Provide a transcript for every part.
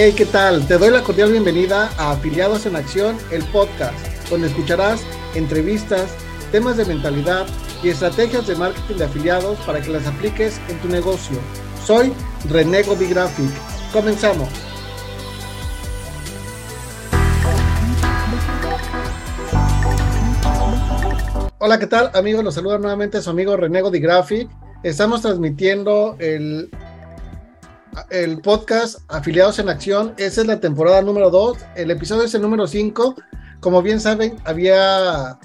Hey, ¿qué tal? Te doy la cordial bienvenida a Afiliados en Acción, el podcast, donde escucharás entrevistas, temas de mentalidad y estrategias de marketing de afiliados para que las apliques en tu negocio. Soy René Graphic. Comenzamos. Hola, ¿qué tal amigos? Los saluda nuevamente su amigo Graphic. Estamos transmitiendo el el podcast Afiliados en Acción. Esa es la temporada número 2. El episodio es el número 5. Como bien saben, había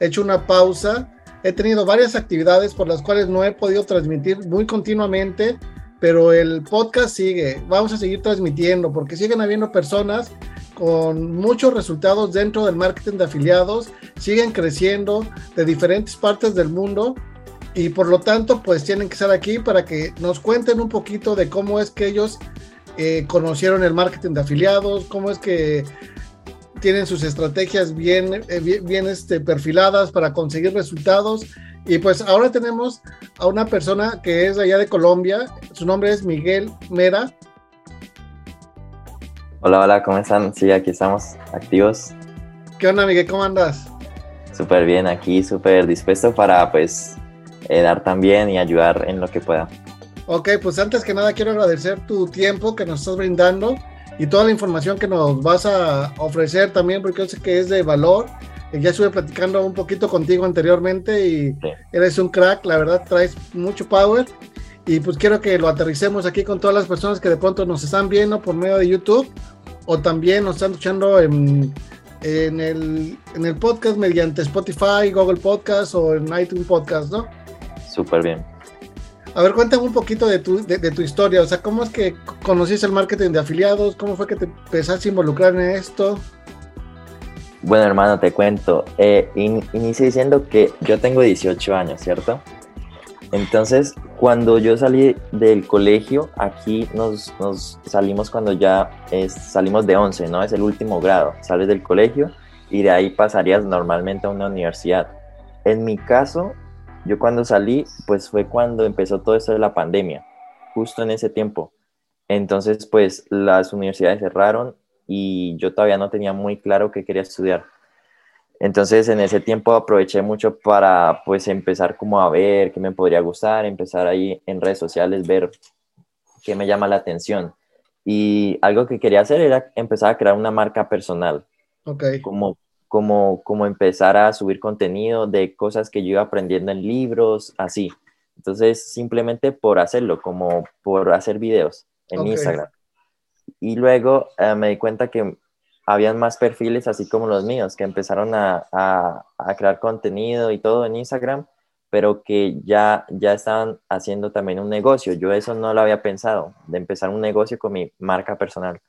hecho una pausa. He tenido varias actividades por las cuales no he podido transmitir muy continuamente, pero el podcast sigue. Vamos a seguir transmitiendo porque siguen habiendo personas con muchos resultados dentro del marketing de afiliados, siguen creciendo de diferentes partes del mundo y por lo tanto pues tienen que estar aquí para que nos cuenten un poquito de cómo es que ellos eh, conocieron el marketing de afiliados, cómo es que tienen sus estrategias bien, eh, bien, este, perfiladas para conseguir resultados. Y pues ahora tenemos a una persona que es allá de Colombia, su nombre es Miguel Mera. Hola, hola, ¿cómo están? Sí, aquí estamos activos. ¿Qué onda, Miguel? ¿Cómo andas? Súper bien, aquí súper dispuesto para pues eh, dar también y ayudar en lo que pueda. Ok, pues antes que nada quiero agradecer tu tiempo que nos estás brindando y toda la información que nos vas a ofrecer también, porque yo sé que es de valor. Eh, ya estuve platicando un poquito contigo anteriormente y eres un crack, la verdad traes mucho power. Y pues quiero que lo aterricemos aquí con todas las personas que de pronto nos están viendo por medio de YouTube o también nos están escuchando en, en, el, en el podcast mediante Spotify, Google Podcast o en iTunes Podcast, ¿no? Súper bien. A ver, cuéntame un poquito de tu, de, tu historia, o sea, ¿cómo es que conociste el marketing de afiliados? ¿Cómo fue que te empezaste a involucrar en esto? Bueno, hermano, te cuento. Eh, inicié diciendo que yo tengo 18 años, ¿cierto? Entonces, cuando yo salí del colegio, aquí nos, nos salimos cuando ya salimos de 11, ¿no? Es el último grado. Sales del colegio y de ahí pasarías normalmente a una universidad. En mi caso, yo cuando salí, pues fue cuando empezó todo esto de la pandemia, justo en ese tiempo. Entonces, pues las universidades cerraron y yo todavía no tenía muy claro qué quería estudiar. Entonces, en ese tiempo aproveché mucho para, pues, empezar como a ver qué me podría gustar, empezar ahí en redes sociales, ver qué me llama la atención. Y algo que quería hacer era empezar a crear una marca personal. Ok. Como como, como empezar a subir contenido de cosas que yo iba aprendiendo en libros, así. Entonces, simplemente por hacerlo, como por hacer videos en Instagram. Y luego eh, me di cuenta que habían más perfiles así como los míos, que empezaron a, a, a, crear contenido y todo en Instagram, pero que ya, ya estaban haciendo también un negocio. Yo eso no lo había pensado, de empezar un negocio con mi marca personal.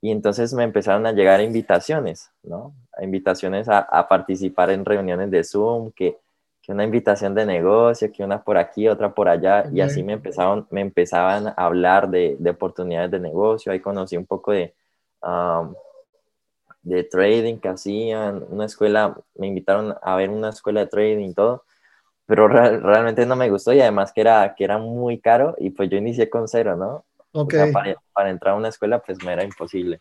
Y entonces me empezaron a llegar invitaciones, ¿no? Invitaciones a, a participar en reuniones de Zoom, que, que, una invitación de negocio, que una por aquí, otra por allá, y así me empezaron, me empezaban a hablar de, de oportunidades de negocio, ahí conocí un poco de, um, de trading que hacían, una escuela, me invitaron a ver una escuela de trading y todo, pero realmente no me gustó y además que era, que era muy caro y pues yo inicié con cero, ¿no? Para, entrar a una escuela, pues me era imposible.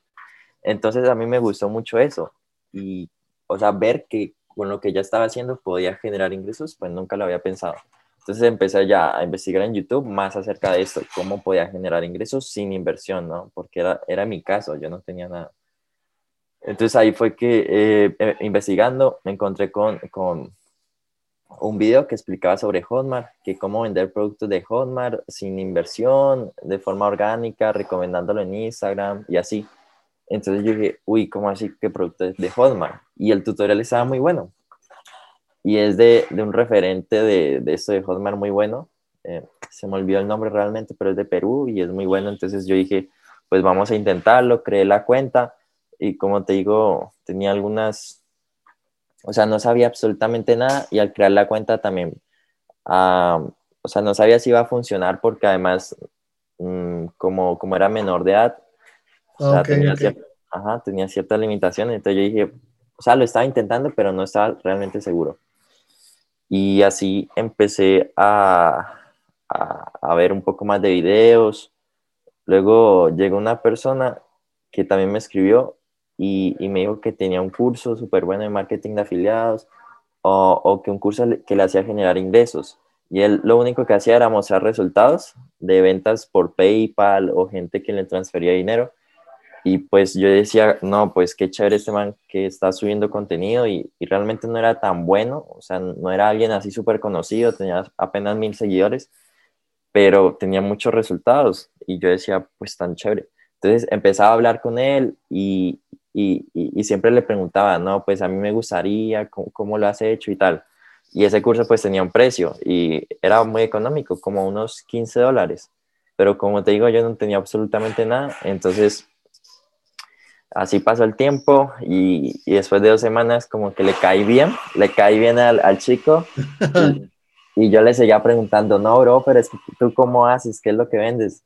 Entonces a mí me gustó mucho eso. Y, o sea, ver que con lo que ya estaba haciendo podía generar ingresos, pues nunca lo había pensado. Entonces empecé ya a investigar en YouTube más acerca de esto, cómo podía generar ingresos sin inversión, ¿no? Porque era, era mi caso, yo no tenía nada. Entonces ahí fue que eh, eh, investigando me encontré con, con un video que explicaba sobre Hotmart, que cómo vender productos de Hotmart sin inversión, de forma orgánica, recomendándolo en Instagram y así. Entonces yo dije, uy, ¿cómo así que productos de Hotmart? Y el tutorial estaba muy bueno. Y es de, de un referente de, de, esto de Hotmart muy bueno. Eh, se me olvidó el nombre realmente, pero es de Perú y es muy bueno. Entonces yo dije, pues vamos a intentarlo, creé la cuenta y como te digo, tenía algunas o sea, no sabía absolutamente nada y al crear la cuenta también, o sea, no sabía si iba a funcionar porque además, mm, como, como era menor de edad, o sea, tenía, Cierta, ajá, tenía ciertas limitaciones, entonces yo dije, o sea, lo estaba intentando, pero no estaba realmente seguro. Y así empecé a, a, a ver un poco más de videos. Luego llegó una persona que también me escribió y, y me dijo que tenía un curso súper bueno de marketing de afiliados o, o, que un curso que le hacía generar ingresos. Y él lo único que hacía era mostrar resultados de ventas por PayPal o gente que le transfería dinero. Y pues yo decía, no, pues qué chévere este man que está subiendo contenido y, y realmente no era tan bueno, o sea, no era alguien así súper conocido, tenía apenas mil seguidores, pero tenía muchos resultados y yo decía, pues tan chévere. Entonces empezaba a hablar con él y, y, y, siempre le preguntaba, no, pues a mí me gustaría, ¿cómo, ¿cómo, lo has hecho y tal? Y ese curso pues tenía un precio y era muy económico, como unos 15 dólares. Pero como te digo, yo no tenía absolutamente nada. Entonces, así pasó el tiempo y, y después de dos semanas como que le caí bien, le caí bien al, al chico. Y, y yo le seguía preguntando, no, bro, pero es que tú cómo haces, qué es lo que vendes.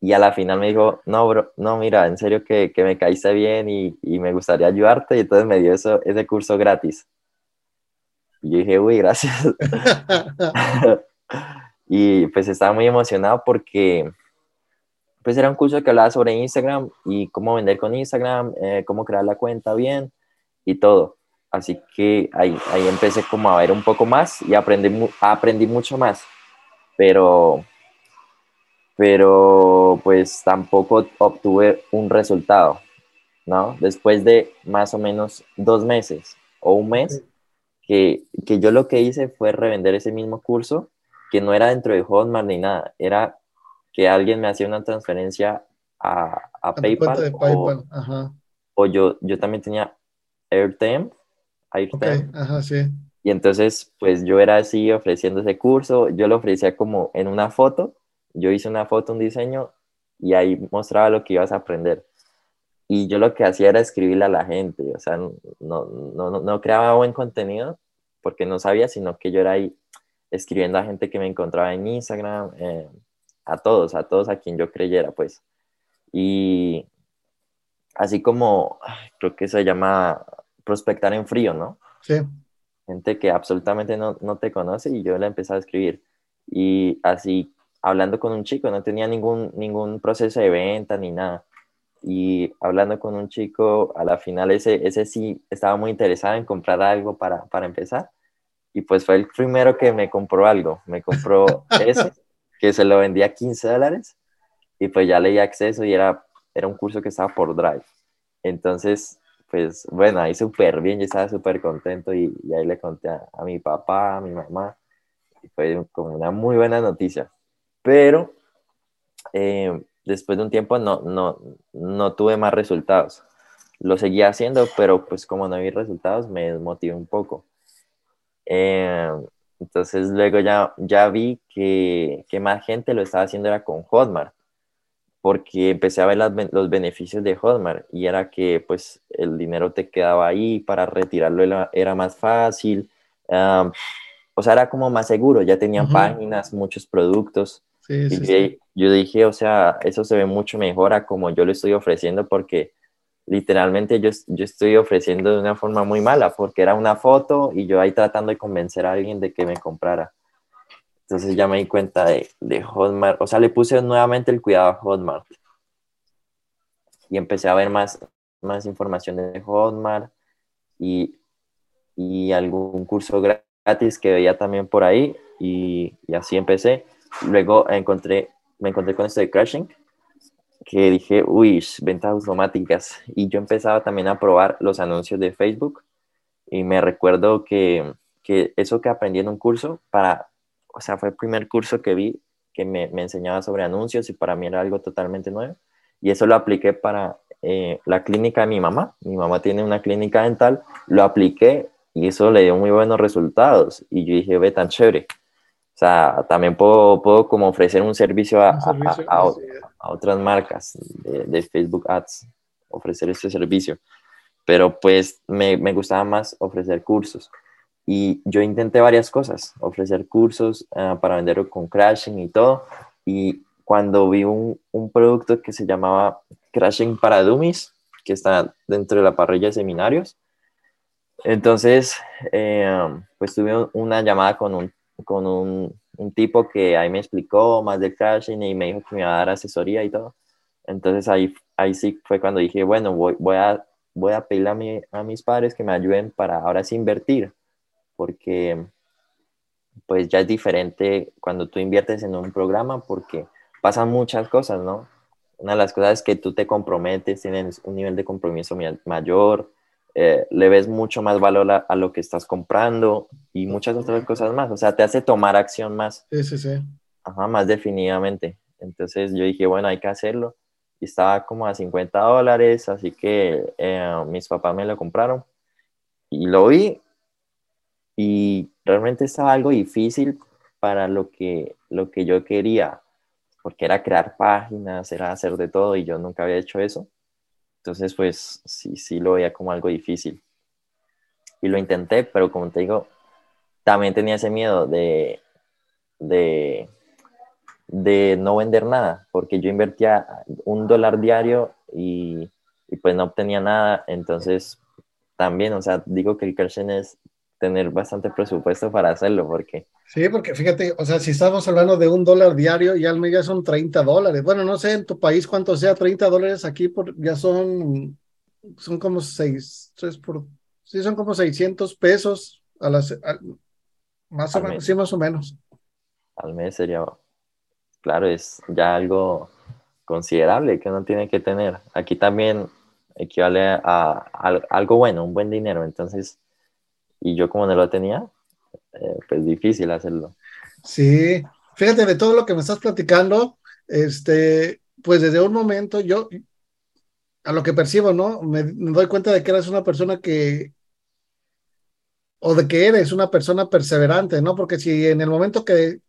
Y a la final me dijo, no, bro, no, mira, en serio que, que me caíste bien y, y, me gustaría ayudarte. Y entonces me dio eso, ese curso gratis. Y yo dije, uy, gracias. y pues estaba muy emocionado porque pues era un curso que hablaba sobre Instagram y cómo vender con Instagram, eh, cómo crear la cuenta bien y todo. Así que ahí, ahí empecé como a ver un poco más y aprendí, aprendí mucho más. Pero pero pues tampoco obtuve un resultado, ¿no? Después de más o menos dos meses o un mes, que, que yo lo que hice fue revender ese mismo curso, que no era dentro de Hotmart ni nada, era que alguien me hacía una transferencia a, a, a PayPal, de PayPal. O, Ajá. o, yo, yo también tenía AirTime, AirTime. Okay. Ajá, sí. Y entonces, pues yo era así ofreciendo ese curso, yo lo ofrecía como en una foto, yo hice una foto, un diseño y ahí mostraba lo que ibas a aprender. Y yo lo que hacía era escribirle a la gente, o sea, no, no, no, no creaba buen contenido porque no sabía, sino que yo era ahí escribiendo a gente que me encontraba en Instagram, eh, a todos, a todos a quien yo creyera, pues. Y así como, creo que se llama prospectar en frío, ¿no? Sí. Gente que absolutamente no, no te conoce y yo le empecé a escribir. Y así hablando con un chico, no tenía ningún, ningún proceso de venta ni nada. Y hablando con un chico, a la final ese, ese sí estaba muy interesado en comprar algo para, para empezar. Y pues fue el primero que me compró algo. Me compró ese, que se lo vendía a 15 dólares. Y pues ya leí acceso y era, era un curso que estaba por Drive. Entonces, pues bueno, ahí súper bien, yo estaba súper contento y, y, ahí le conté a, a mi papá, a mi mamá. Y fue como una muy buena noticia pero eh, después de un tiempo no, no, no tuve más resultados. Lo seguía haciendo, pero pues como no vi resultados me desmotivé un poco. Eh, entonces luego ya, ya vi que, que, más gente lo estaba haciendo era con Hotmart, porque empecé a ver las, los beneficios de Hotmart y era que pues el dinero te quedaba ahí, para retirarlo era, era más fácil, um, o sea, era como más seguro, ya tenían uh -huh. páginas, muchos productos. Sí, sí, y sí. yo dije, o sea, eso se ve mucho mejor a como yo lo estoy ofreciendo porque literalmente yo, yo estoy ofreciendo de una forma muy mala porque era una foto y yo ahí tratando de convencer a alguien de que me comprara. Entonces ya me di cuenta de, de Hotmart, o sea, le puse nuevamente el cuidado a Hotmart y empecé a ver más, más información de Hotmart y, y algún curso gratis que veía también por ahí y, y así empecé. Luego encontré, me encontré con esto de Crashing, que dije, uy, ventas automáticas. Y yo empezaba también a probar los anuncios de Facebook. Y me recuerdo que, que eso que aprendí en un curso, para, o sea, fue el primer curso que vi que me, me, enseñaba sobre anuncios y para mí era algo totalmente nuevo. Y eso lo apliqué para eh, la clínica de mi mamá. Mi mamá tiene una clínica dental, lo apliqué y eso le dio muy buenos resultados. Y yo dije, ve tan chévere. Sea, también puedo, puedo como ofrecer un servicio a, un servicio, a, a, a otras marcas de, de, Facebook Ads, ofrecer este servicio. Pero pues me, me, gustaba más ofrecer cursos. Y yo intenté varias cosas, ofrecer cursos uh, para venderlo con Crashing y todo. Y cuando vi un, un, producto que se llamaba Crashing para Dummies, que está dentro de la parrilla de seminarios, entonces, eh, pues tuve una llamada con un con un, un, tipo que ahí me explicó más de crashing y me dijo que me iba a dar asesoría y todo. Entonces ahí, ahí sí fue cuando dije, bueno, voy, voy, a, voy a pedirle a, a mis padres que me ayuden para ahora sí invertir, porque pues ya es diferente cuando tú inviertes en un programa porque pasan muchas cosas, ¿no? Una de las cosas es que tú te comprometes, tienes un nivel de compromiso mayor, eh, le ves mucho más valor a, lo que estás comprando y muchas otras cosas más. O sea, te hace tomar acción más. Sí, sí, sí. Ajá, más definitivamente. Entonces yo dije, bueno, hay que hacerlo. Y estaba como a 50 dólares, así que eh, mis papás me lo compraron. Y lo vi y realmente estaba algo difícil para lo que, lo que yo quería, porque era crear páginas, era hacer de todo y yo nunca había hecho eso. Entonces, pues sí, sí lo veía como algo difícil. Y lo intenté, pero como te digo, también tenía ese miedo de, de, de no vender nada, porque yo invertía un dólar diario y, pues no obtenía nada. Entonces, también, o sea, digo que el Kershen es tener bastante presupuesto para hacerlo, porque... Sí, porque fíjate, o sea, si estamos hablando de un dólar diario, ya al mes ya son 30 dólares. Bueno, no sé en tu país cuánto sea, 30 dólares aquí por, ya son, son como 6, 3 por, sí, son como 600 pesos a las, más o menos, sí, más o menos. Al mes sería, claro, es ya algo considerable que uno tiene que tener. Aquí también equivale a, a algo bueno, un buen dinero, entonces y yo como no lo tenía, eh, pues difícil hacerlo. Sí, fíjate de todo lo que me estás platicando, este, pues desde un momento yo, a lo que percibo, ¿no? Me, doy cuenta de que eres una persona que, o de que eres una persona perseverante, ¿no? Porque si en el momento que,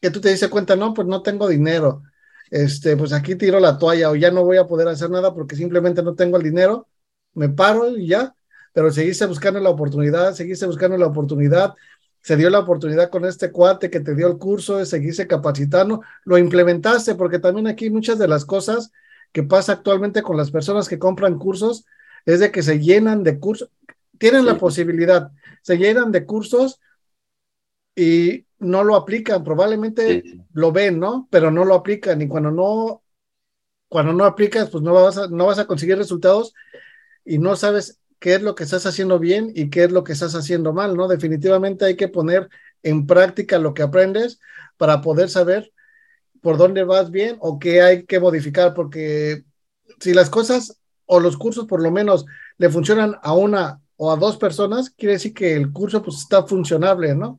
que tú te dices cuenta, no, pues no tengo dinero, este, pues aquí tiro la toalla o ya no voy a poder hacer nada porque simplemente no tengo el dinero, me paro y ya, pero seguiste buscando la oportunidad, seguiste buscando la oportunidad, se dio la oportunidad con este cuate que te dio el curso de seguirse capacitando, lo implementaste, porque también aquí muchas de las cosas que pasa actualmente con las personas que compran cursos es de que se llenan de cursos, tienen la posibilidad, se llenan de cursos y no lo aplican, probablemente lo ven, ¿no? Pero no lo aplican y cuando no, cuando no aplicas, pues no vas a, no vas a conseguir resultados y no sabes qué es lo que estás haciendo bien y qué es lo que estás haciendo mal, ¿no? Definitivamente hay que poner en práctica lo que aprendes para poder saber por dónde vas bien o qué hay que modificar, porque si las cosas o los cursos por lo menos le funcionan a una o a dos personas, quiere decir que el curso pues está funcionable, ¿no?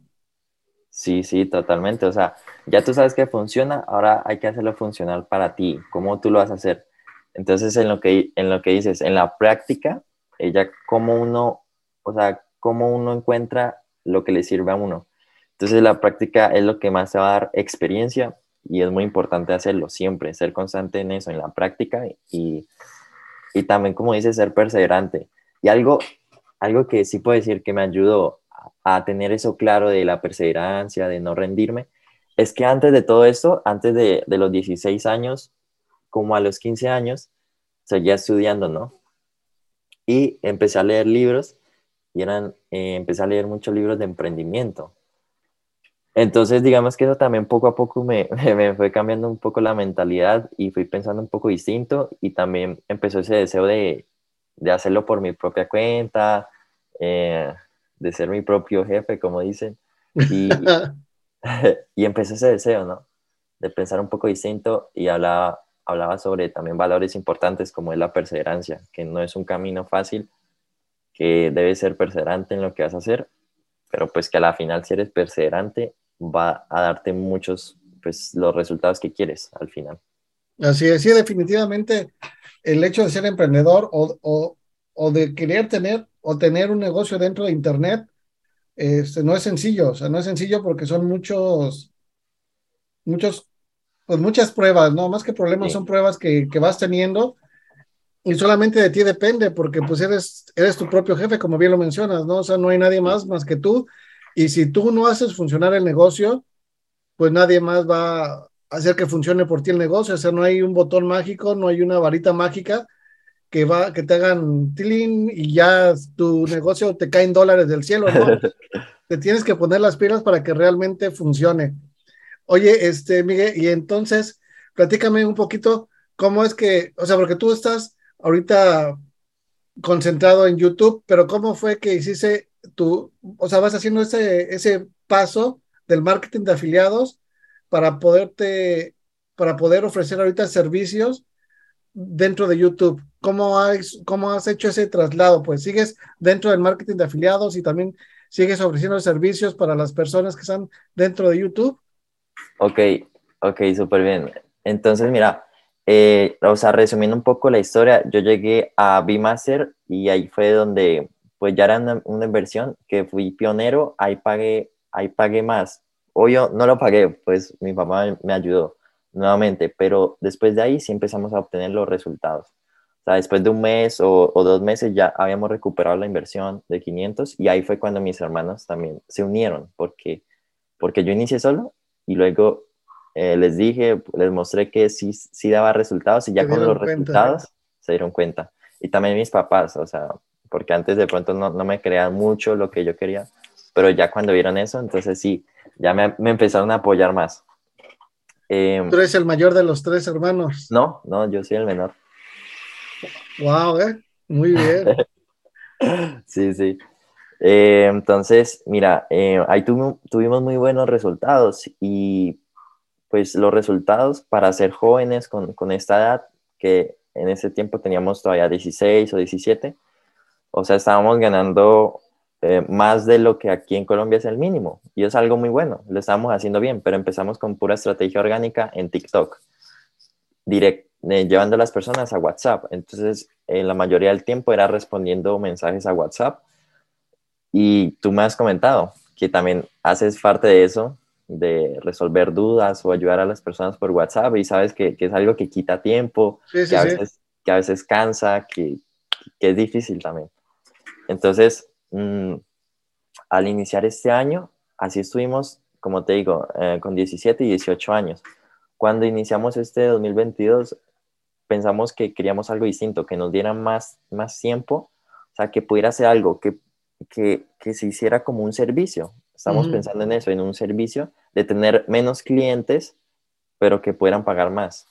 Sí, sí, totalmente. O sea, ya tú sabes que funciona, ahora hay que hacerlo funcional para ti. ¿Cómo tú lo vas a hacer? Entonces, en lo que, en lo que dices, en la práctica, ella cómo uno, o sea, cómo uno encuentra lo que le sirve a uno. Entonces la práctica es lo que más te va a dar experiencia y es muy importante hacerlo siempre, ser constante en eso, en la práctica y, y también, como dice, ser perseverante. Y algo, algo que sí puedo decir que me ayudó a tener eso claro de la perseverancia, de no rendirme, es que antes de todo esto, antes de, de los 16 años, como a los 15 años, seguía estudiando, ¿no? Y empecé a leer libros y eran, eh, empecé a leer muchos libros de emprendimiento. Entonces, digamos que eso también poco a poco me, me, fue cambiando un poco la mentalidad y fui pensando un poco distinto y también empezó ese deseo de, de hacerlo por mi propia cuenta, eh, de ser mi propio jefe, como dicen. Y, y empecé ese deseo, ¿no? De pensar un poco distinto y hablaba, hablaba sobre también valores importantes como es la perseverancia, que no es un camino fácil, que debes ser perseverante en lo que vas a hacer, pero pues que a la final si eres perseverante va a darte muchos, pues los resultados que quieres al final. Así es, sí, definitivamente el hecho de ser emprendedor o, o, o de querer tener o tener un negocio dentro de Internet, este, no es sencillo, o sea, no es sencillo porque son muchos, muchos pues muchas pruebas, ¿no? Más que problemas son pruebas que, que, vas teniendo y solamente de ti depende porque pues eres, eres tu propio jefe, como bien lo mencionas, ¿no? O sea, no hay nadie más más que tú y si tú no haces funcionar el negocio, pues nadie más va a hacer que funcione por ti el negocio, o sea, no hay un botón mágico, no hay una varita mágica que va que te hagan tilín y ya tu negocio te caen dólares del cielo, ¿no? te tienes que poner las pilas para que realmente funcione. Oye, este, Miguel, y entonces, platícame un poquito ¿cómo es que, o sea, porque tú estás ahorita concentrado en YouTube, pero ¿cómo fue que hiciste tú, o sea, vas haciendo ese, ese paso del marketing de afiliados para poderte, para poder ofrecer ahorita servicios dentro de YouTube? ¿Cómo has, ¿Cómo has hecho ese traslado? Pues sigues dentro del marketing de afiliados y también sigues ofreciendo servicios para las personas que están dentro de YouTube. Ok, ok, súper bien. Entonces, mira, eh, o sea, resumiendo un poco la historia, yo llegué a Bmaster y ahí fue donde, pues ya era una, una, inversión que fui pionero, ahí pagué, ahí pagué más. O yo no lo pagué, pues mi papá me ayudó nuevamente, pero después de ahí sí empezamos a obtener los resultados. O sea, después de un mes o, dos meses ya habíamos recuperado la inversión de 500 y ahí fue cuando mis hermanos también se unieron, porque, porque yo inicié solo y luego eh, les dije, les mostré que sí, sí daba resultados y ya con los resultados se dieron cuenta. Y también mis papás, o sea, porque antes de pronto no, no me creían mucho lo que yo quería, pero ya cuando vieron eso, entonces sí, ya me, me empezaron a apoyar más. Eh, ¿Tú eres el mayor de los tres hermanos? No, no, yo soy el menor. Wow, ¿eh? Muy bien. sí, sí. Eh, entonces, mira, eh, ahí tuvimos muy buenos resultados y pues los resultados para ser jóvenes con, esta edad, que en ese tiempo teníamos todavía 16 o 17, o sea, estábamos ganando eh, más de lo que aquí en Colombia es el mínimo. Y es algo muy bueno, lo estamos haciendo bien, pero empezamos con pura estrategia orgánica en TikTok, direct, llevando a las personas a WhatsApp. Entonces, la mayoría del tiempo era respondiendo mensajes a WhatsApp. Y tú me has comentado que también haces parte de eso, de resolver dudas o ayudar a las personas por WhatsApp y sabes que, que es algo que quita tiempo, que, a veces, que, a veces, cansa, que, que es difícil también. Entonces, Mm, al iniciar este año, así estuvimos, como te digo, eh, con 17 y 18 años. Cuando iniciamos este 2022, pensamos que queríamos algo distinto, que nos diera más, más tiempo, o sea, que pudiera ser algo que, que, que se hiciera como un servicio. Estamos pensando en eso, en un servicio de tener menos clientes, pero que puedan pagar más,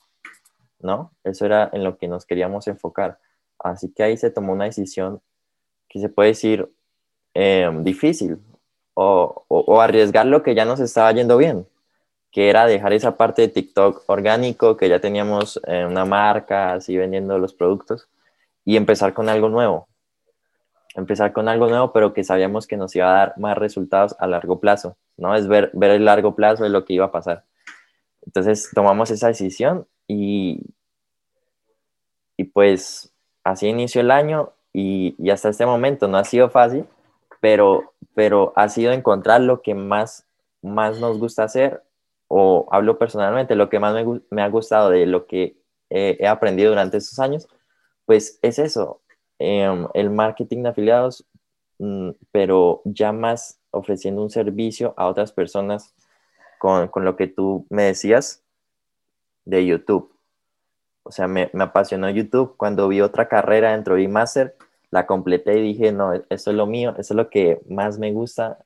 ¿no? Eso era en lo que nos queríamos enfocar. Así que ahí se tomó una decisión que se puede decir Em, difícil o, o, arriesgar lo que ya nos estaba yendo bien, que era dejar esa parte de TikTok orgánico, que ya teníamos eh, una marca así vendiendo los productos, y empezar con algo nuevo. Empezar con algo nuevo, pero que sabíamos que nos iba a dar más resultados a largo plazo, ¿no? Es ver, ver el largo plazo de lo que iba a pasar. Entonces tomamos esa decisión y, y pues así inició el año y, y hasta este momento no ha sido fácil, pero, pero ha sido encontrar lo que más, más nos gusta hacer, o hablo personalmente, lo que más me, me ha gustado de lo que he aprendido durante estos años, pues es eso, em, el marketing de afiliados, mm, pero ya más ofreciendo un servicio a otras personas con, con lo que tú me decías de YouTube. O sea, me, me, apasionó YouTube. Cuando vi otra carrera dentro de Master la completé y dije, no, eso es lo mío, eso es lo que más me gusta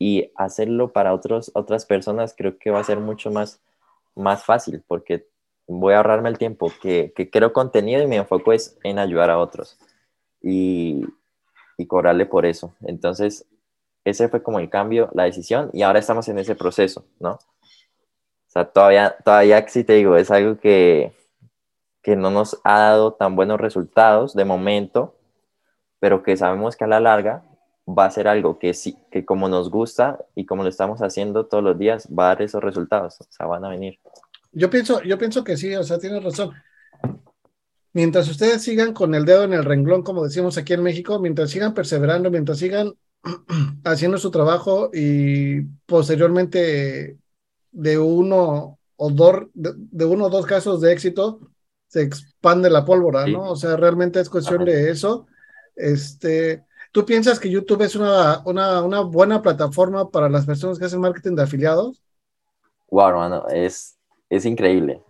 y hacerlo para otros, otras personas creo que va a ser mucho más, más fácil porque voy a ahorrarme el tiempo que, que creo contenido y mi enfoque es en ayudar a otros y, y cobrarle por eso. Entonces, ese fue como el cambio, la decisión y ahora estamos en ese proceso, ¿no? O sea, todavía, todavía sí te digo, es algo que, que no nos ha dado tan buenos resultados de momento, pero que sabemos que a la larga va a ser algo que sí, que como nos gusta y como lo estamos haciendo todos los días, va a dar esos resultados, o sea, van a venir. Yo pienso, yo pienso que sí, o sea, tienes razón. Mientras ustedes sigan con el dedo en el renglón, como decimos aquí en México, mientras sigan perseverando, mientras sigan haciendo su trabajo y posteriormente de uno o dos, de, uno o dos casos de éxito, se expande la pólvora, ¿no? O sea, realmente es cuestión de eso este, ¿Tú piensas que YouTube es una, una, una, buena plataforma para las personas que hacen marketing de afiliados? Wow, hermano, es, es increíble.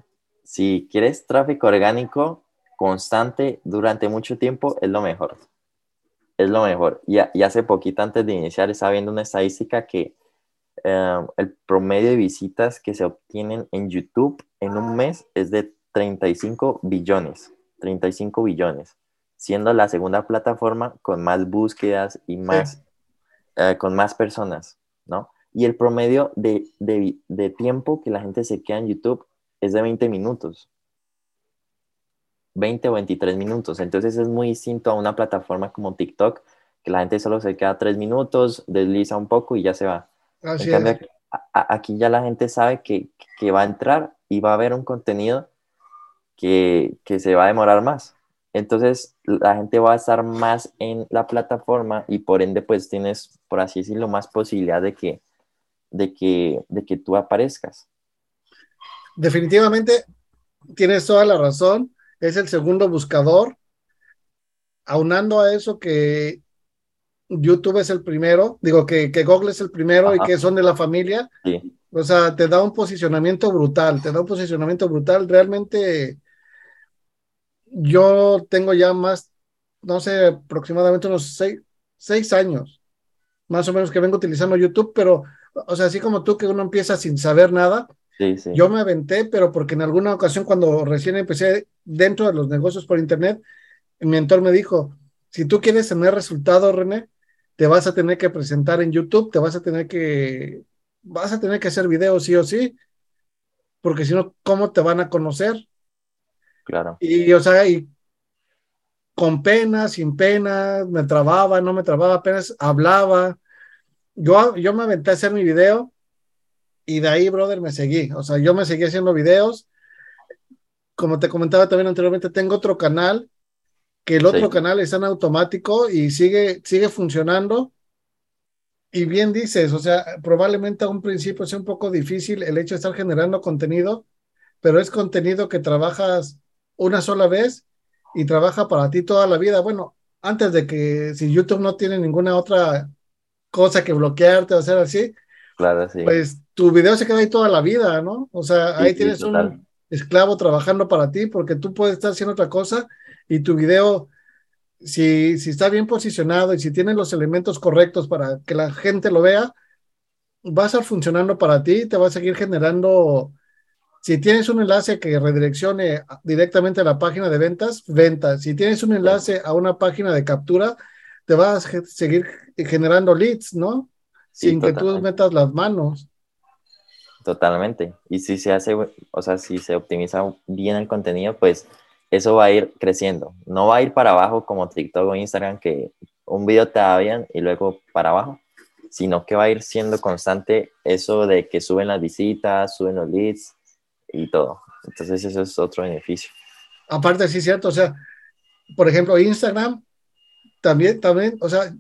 Si quieres tráfico orgánico constante durante mucho tiempo, es lo mejor. Es lo mejor. Y, y hace poquito antes de iniciar estaba viendo una estadística que eh, el promedio de visitas que se obtienen en YouTube en un mes es de 35 billones, 35 billones, siendo la segunda plataforma con más búsquedas y más, eh, con más personas, ¿no? Y el promedio de, de, de tiempo que la gente se queda en YouTube es de 20 minutos. 20 o 23 minutos. Entonces es muy distinto a una plataforma como TikTok, que la gente solo se queda 3 minutos, desliza un poco y ya se va. en cambio, aquí, ya la gente sabe que, que, va a entrar y va a ver un contenido que, que se va a demorar más. Entonces la gente va a estar más en la plataforma y por ende pues tienes, por así decirlo, más posibilidad de que, de que, de que tú aparezcas. Definitivamente tienes toda la razón es el segundo buscador. Aunando a eso que YouTube es el primero, digo que, que Google es el primero y que son de la familia. O sea, te da un posicionamiento brutal, te da un posicionamiento brutal. Realmente yo tengo ya más, no sé, aproximadamente unos seis, seis años, más o menos que vengo utilizando YouTube, pero, o sea, así como tú que uno empieza sin saber nada, yo me aventé, pero porque en alguna ocasión cuando recién empecé dentro de los negocios por internet, mi mentor me dijo, si tú quieres tener resultados, René, te vas a tener que presentar en YouTube, te vas a tener que, vas a tener que hacer videos sí o sí, porque si no, ¿cómo te van a conocer? Claro. Y, o sea, y con pena, sin pena, me trababa, no me trababa, apenas hablaba. Yo, yo me aventé a hacer mi video y de ahí, brother, me seguí. O sea, yo me seguí haciendo videos. Como te comentaba también anteriormente, tengo otro canal, que el otro canal está en automático y sigue, sigue funcionando. Y bien dices, o sea, probablemente a un principio sea un poco difícil el hecho de estar generando contenido, pero es contenido que trabajas una sola vez y trabaja para ti toda la vida. Bueno, antes de que si YouTube no tiene ninguna otra cosa que bloquearte o hacer así, claro, sí. pues tu video se queda ahí toda la vida, ¿no? O sea, ahí tienes un esclavo trabajando para ti porque tú puedes estar haciendo otra cosa y tu video, si, si está bien posicionado y si tiene los elementos correctos para que la gente lo vea, va a estar funcionando para ti, te va a seguir generando, si tienes un enlace que redireccione directamente a la página de ventas, ventas. Si tienes un enlace a una página de captura, te va a seguir generando leads, ¿no? sin que tú metas las manos. Totalmente. Y si se hace, o sea, si se optimiza bien el contenido, pues eso va a ir creciendo. No va a ir para abajo como TikTok o Instagram, que un video te da bien y luego para abajo, sino que va a ir siendo constante eso de que suben las visitas, suben los leads y todo. Entonces eso es otro beneficio. Aparte, sí cierto, o sea, por ejemplo, Instagram también, también, o sea,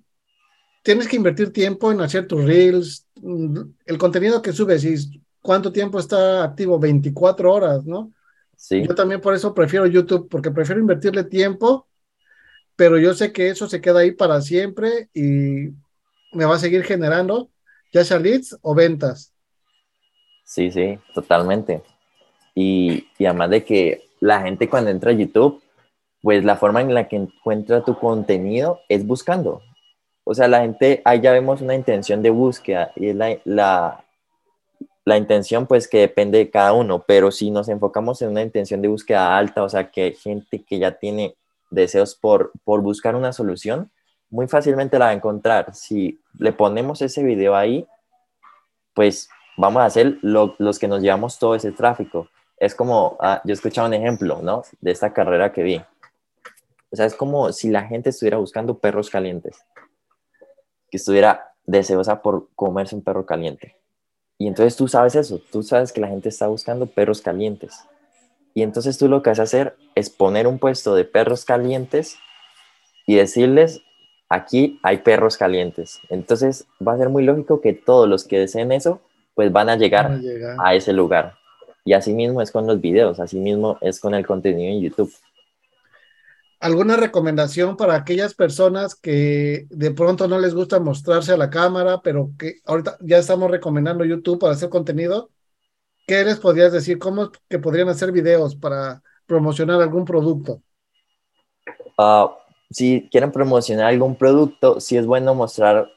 tienes que invertir tiempo en hacer tus reels, el contenido que subes y cuánto tiempo está activo, 24 horas, ¿no? Sí. Yo también por eso prefiero YouTube, porque prefiero invertirle tiempo, pero yo sé que eso se queda ahí para siempre y me va a seguir generando ya sea leads o ventas. Sí, sí, totalmente. Y, y además de que la gente cuando entra a YouTube, pues la forma en la que encuentra tu contenido es buscando. O sea, la gente, ahí ya vemos una intención de búsqueda y es la, la, intención pues que depende de cada uno, pero si nos enfocamos en una intención de búsqueda alta, o sea, que gente que ya tiene deseos por, por buscar una solución, muy fácilmente la va a encontrar. Si le ponemos ese video ahí, pues vamos a hacer los que nos llevamos todo ese tráfico. Es como, ah, yo he escuchado un ejemplo, ¿no? De esta carrera que vi. O sea, es como si la gente estuviera buscando perros calientes que estuviera deseosa por comerse un perro caliente. Y entonces tú sabes eso, tú sabes que la gente está buscando perros calientes. Y entonces tú lo que vas a hacer es poner un puesto de perros calientes y decirles, aquí hay perros calientes. Entonces va a ser muy lógico que todos los que deseen eso, pues van a llegar, a, llegar. a ese lugar. Y así mismo es con los videos, así mismo es con el contenido en YouTube. ¿Alguna recomendación para aquellas personas que de pronto no les gusta mostrarse a la cámara, pero que ahorita ya estamos recomendando YouTube para hacer contenido? ¿Qué les podrías decir? ¿Cómo que podrían hacer videos para promocionar algún producto? Ah, si quieren promocionar algún producto, sí es bueno mostrar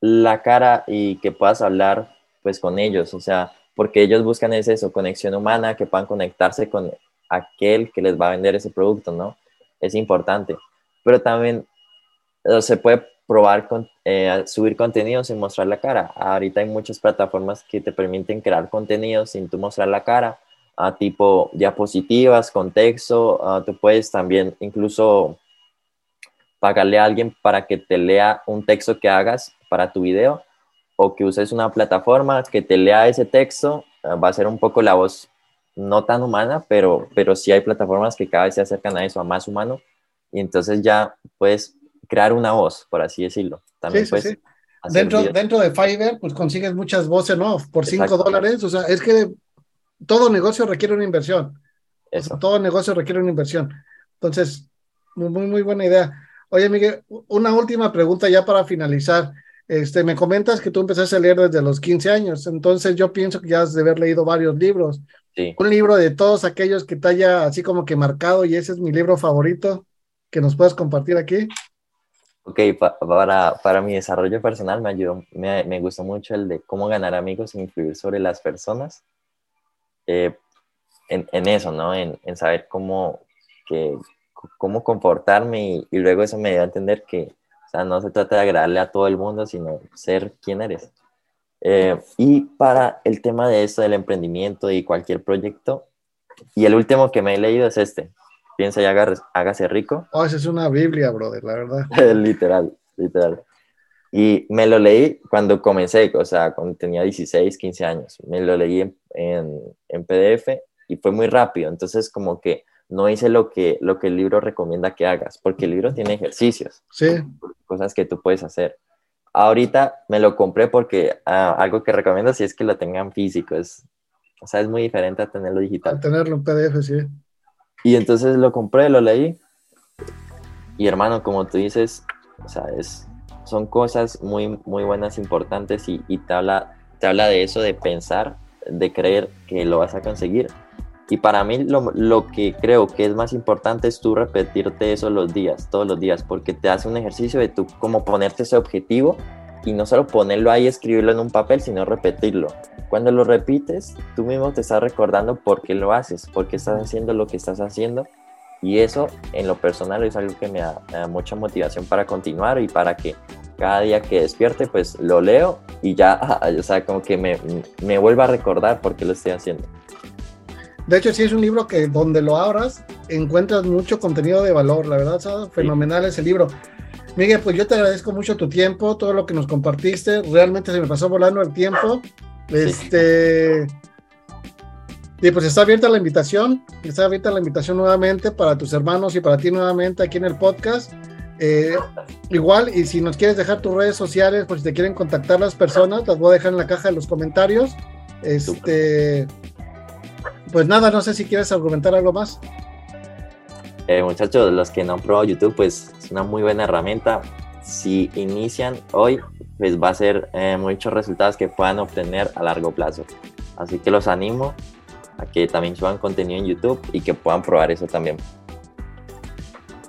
la cara y que puedas hablar pues con ellos, o sea, porque ellos buscan es eso, conexión humana, que puedan conectarse con, aquel que les va a vender ese producto, ¿no? Es importante. Pero también eh, se puede probar con, eh, subir contenido sin mostrar la cara. Ahorita hay muchas plataformas que te permiten crear contenido sin tú mostrar la cara, a tipo diapositivas, contexto. Uh, tú puedes también incluso pagarle a alguien para que te lea un texto que hagas para tu video o que uses una plataforma que te lea ese texto. Uh, va a ser un poco la voz no tan humana, pero, pero sí hay plataformas que cada vez se acercan a eso, a más humano. Y entonces ya puedes crear una voz, por así decirlo. También sí, sí, Dentro, dentro de Fiverr, pues consigues muchas voces, ¿no? Por 5 dólares. O sea, es que todo negocio requiere una inversión. todo negocio requiere una inversión. Entonces, muy, muy buena idea. Oye, Miguel, una última pregunta ya para finalizar. Este, me comentas que tú empezaste a leer desde los 15 años, entonces yo pienso que ya has de haber leído varios libros. Sí. Un libro de todos aquellos que te haya así como que marcado y ese es mi libro favorito que nos puedas compartir aquí. Ok, para, para mi desarrollo personal me ayudó, me, me, gustó mucho el de cómo ganar amigos e influir sobre las personas. Eh, en, en, eso, ¿no? En, en, saber cómo, que, cómo comportarme y, luego eso me dio a entender que, o sea, no se trata de agradarle a todo el mundo, sino ser quien eres. Eh, y para el tema de esto del emprendimiento y cualquier proyecto, y el último que me he leído es este, piensa y hágase rico. Oh, esa es una Biblia, brother, la verdad. literal, literal. Y me lo leí cuando comencé, o sea, cuando tenía 16, 15 años. Me lo leí en, en, PDF y fue muy rápido. Entonces, como que no hice lo que, lo que el libro recomienda que hagas, porque el libro tiene ejercicios. Sí. Cosas que tú puedes hacer. Ahorita me lo compré porque ah, algo que recomiendo si es que lo tengan físico. Es, o sea, es muy diferente a tenerlo digital. A tenerlo en PDF, sí. Y entonces lo compré, lo leí. Y hermano, como tú dices, o sea, es, son cosas muy, muy buenas, importantes y, y te, habla, te habla de eso, de pensar, de creer que lo vas a conseguir. Y para mí lo, lo, que creo que es más importante es tú repetirte eso los días, todos los días, porque te hace un ejercicio de tú como ponerte ese objetivo y no solo ponerlo ahí, escribirlo en un papel, sino repetirlo. Cuando lo repites, tú mismo te estás recordando por qué lo haces, por qué estás haciendo lo que estás haciendo. Y eso en lo personal es algo que me da, mucha motivación para continuar y para que cada día que despierte, pues lo leo y ya, o sea, como que me, me vuelva a recordar por qué lo estoy haciendo. De hecho, sí es un libro que donde lo abras encuentras mucho contenido de valor, la verdad, fenomenal ese libro. Miguel, pues yo te agradezco mucho tu tiempo, todo lo que nos compartiste. Realmente se me pasó volando el tiempo. Este. Y pues está abierta la invitación, está abierta la invitación nuevamente para tus hermanos y para ti nuevamente aquí en el podcast. Eh, igual, y si nos quieres dejar tus redes sociales, pues si te quieren contactar las personas, las voy a dejar en la caja de los comentarios. Este, pues nada, no sé si quieres argumentar algo más. Eh, muchachos, los que no han probado YouTube, pues es una muy buena herramienta. Si inician hoy, pues va a ser eh, muchos resultados que puedan obtener a largo plazo. Así que los animo a que también suban contenido en YouTube y que puedan probar eso también.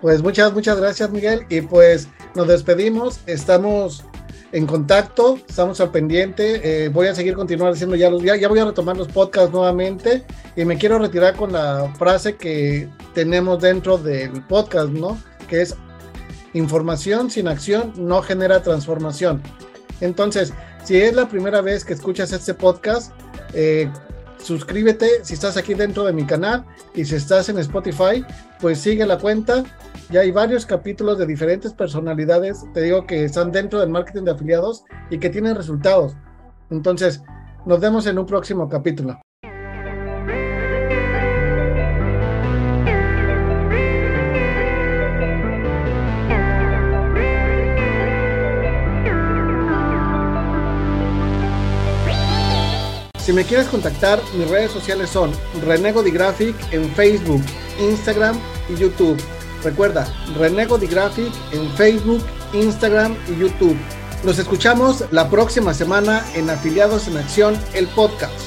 Pues muchas, muchas gracias Miguel y pues nos despedimos, estamos en contacto, estamos al pendiente. Eh, voy a seguir continuar haciendo ya los ya, ya voy a retomar los podcasts nuevamente y me quiero retirar con la frase que tenemos dentro del podcast, ¿no? Que es información sin acción no genera transformación. Entonces, si es la primera vez que escuchas este podcast, eh, suscríbete si estás aquí dentro de mi canal y si estás en Spotify, pues sigue la cuenta ya hay varios capítulos de diferentes personalidades, te digo que están dentro del marketing de afiliados y que tienen resultados. Entonces, nos vemos en un próximo capítulo. Si me quieres contactar, mis redes sociales son Renego Graphic en Facebook, Instagram y YouTube. Recuerda, Renego Di Graphic en Facebook, Instagram y YouTube. Nos escuchamos la próxima semana en Afiliados en Acción, el podcast.